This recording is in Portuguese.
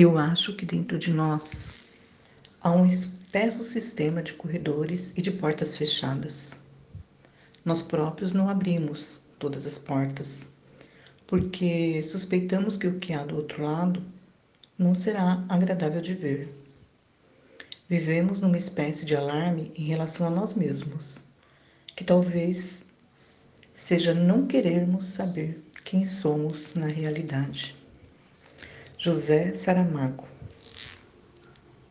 Eu acho que dentro de nós há um espesso sistema de corredores e de portas fechadas. Nós próprios não abrimos todas as portas, porque suspeitamos que o que há do outro lado não será agradável de ver. Vivemos numa espécie de alarme em relação a nós mesmos, que talvez seja não querermos saber quem somos na realidade. José Saramago